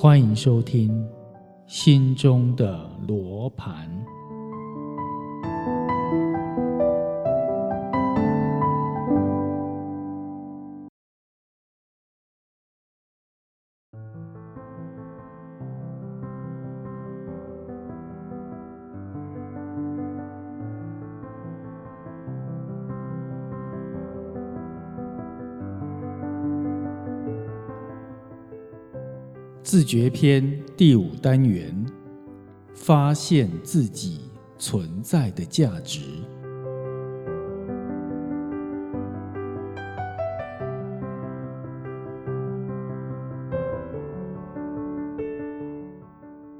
欢迎收听《心中的罗盘》。自觉篇第五单元：发现自己存在的价值。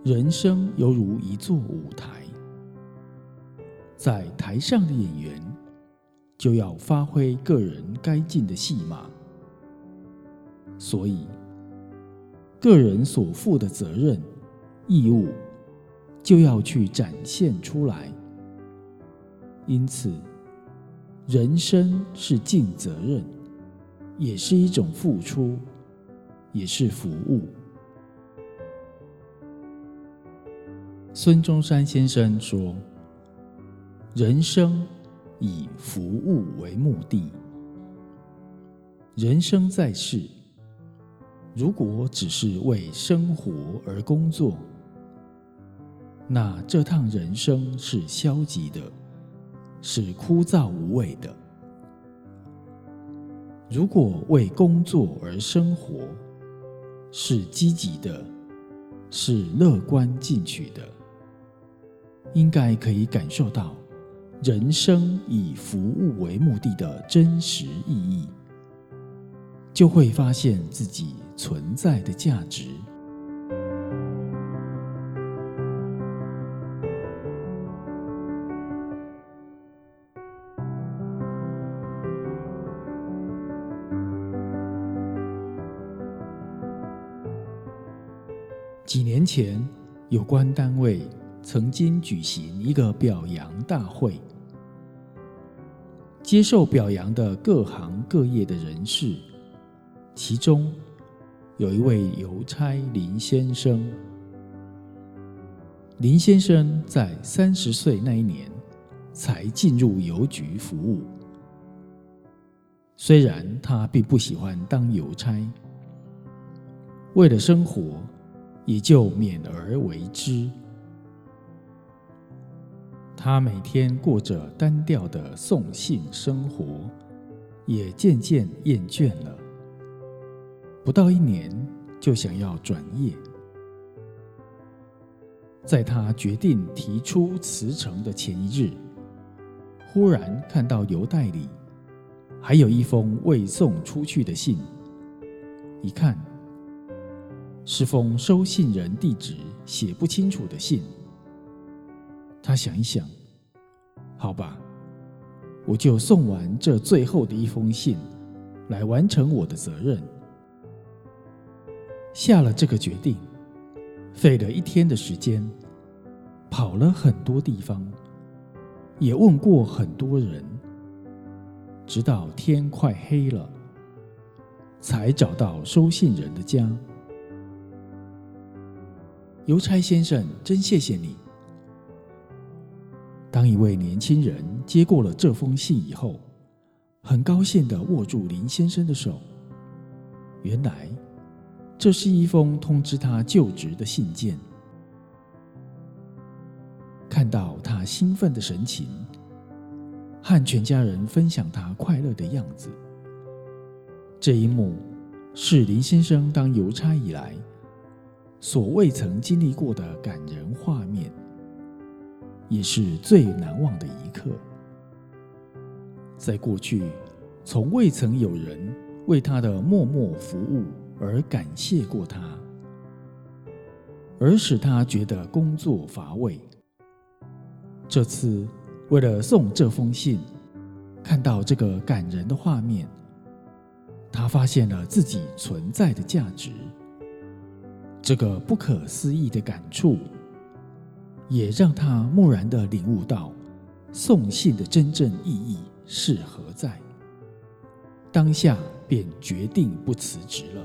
人生犹如一座舞台，在台上的演员就要发挥个人该尽的戏码，所以。个人所负的责任、义务，就要去展现出来。因此，人生是尽责任，也是一种付出，也是服务。孙中山先生说：“人生以服务为目的，人生在世。”如果只是为生活而工作，那这趟人生是消极的，是枯燥无味的。如果为工作而生活，是积极的，是乐观进取的，应该可以感受到人生以服务为目的的真实意义，就会发现自己。存在的价值。几年前，有关单位曾经举行一个表扬大会，接受表扬的各行各业的人士，其中。有一位邮差林先生，林先生在三十岁那一年才进入邮局服务。虽然他并不喜欢当邮差，为了生活，也就勉而为之。他每天过着单调的送信生活，也渐渐厌倦了。不到一年，就想要转业。在他决定提出辞呈的前一日，忽然看到邮袋里还有一封未送出去的信。一看，是封收信人地址写不清楚的信。他想一想，好吧，我就送完这最后的一封信，来完成我的责任。下了这个决定，费了一天的时间，跑了很多地方，也问过很多人，直到天快黑了，才找到收信人的家。邮差先生，真谢谢你。当一位年轻人接过了这封信以后，很高兴的握住林先生的手。原来。这是一封通知他就职的信件。看到他兴奋的神情，和全家人分享他快乐的样子，这一幕是林先生当邮差以来所未曾经历过的感人画面，也是最难忘的一刻。在过去，从未曾有人为他的默默服务。而感谢过他，而使他觉得工作乏味。这次为了送这封信，看到这个感人的画面，他发现了自己存在的价值。这个不可思议的感触，也让他蓦然的领悟到送信的真正意义是何在。当下便决定不辞职了。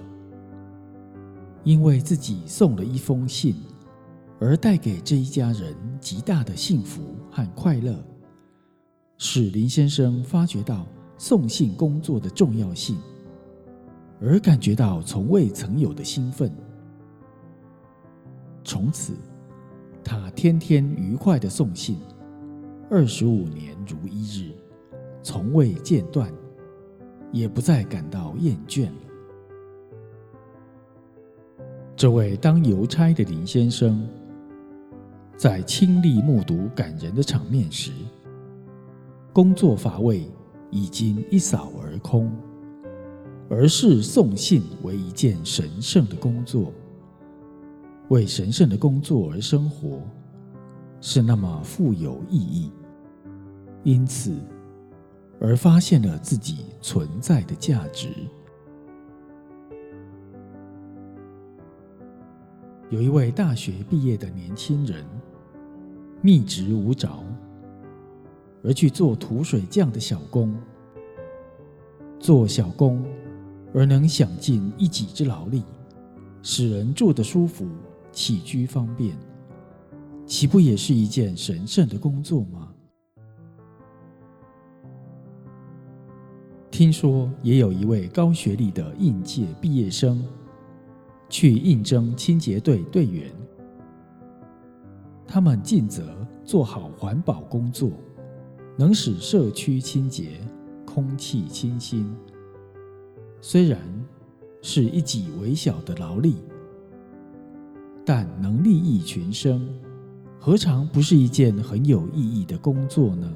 因为自己送了一封信，而带给这一家人极大的幸福和快乐，使林先生发觉到送信工作的重要性，而感觉到从未曾有的兴奋。从此，他天天愉快的送信，二十五年如一日，从未间断，也不再感到厌倦。这位当邮差的林先生，在亲历目睹感人的场面时，工作乏味已经一扫而空，而是送信为一件神圣的工作，为神圣的工作而生活，是那么富有意义。因此，而发现了自己存在的价值。有一位大学毕业的年轻人，秘职无着，而去做土水匠的小工。做小工而能享尽一己之劳力，使人住得舒服，起居方便，岂不也是一件神圣的工作吗？听说也有一位高学历的应届毕业生。去应征清洁队队员，他们尽责做好环保工作，能使社区清洁、空气清新。虽然是一己微小的劳力，但能利益群生，何尝不是一件很有意义的工作呢？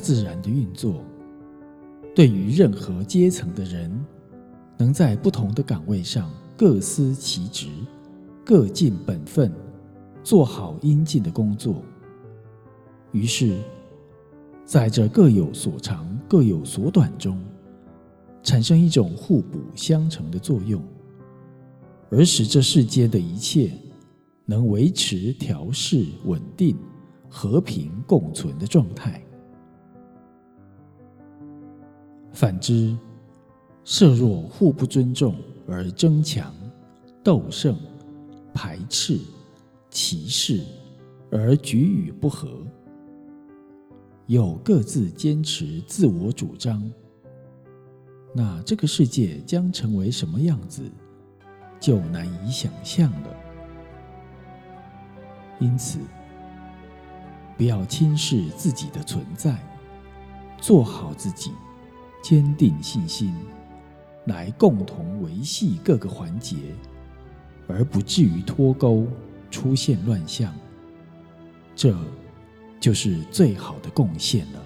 自然的运作，对于任何阶层的人，能在不同的岗位上各司其职、各尽本分，做好应尽的工作。于是，在这各有所长、各有所短中，产生一种互补相成的作用，而使这世间的一切能维持、调试、稳定、和平共存的状态。反之，设若互不尊重而争强、斗胜、排斥、歧视而举与不和，又各自坚持自我主张，那这个世界将成为什么样子，就难以想象了。因此，不要轻视自己的存在，做好自己。坚定信心，来共同维系各个环节，而不至于脱钩、出现乱象。这就是最好的贡献了。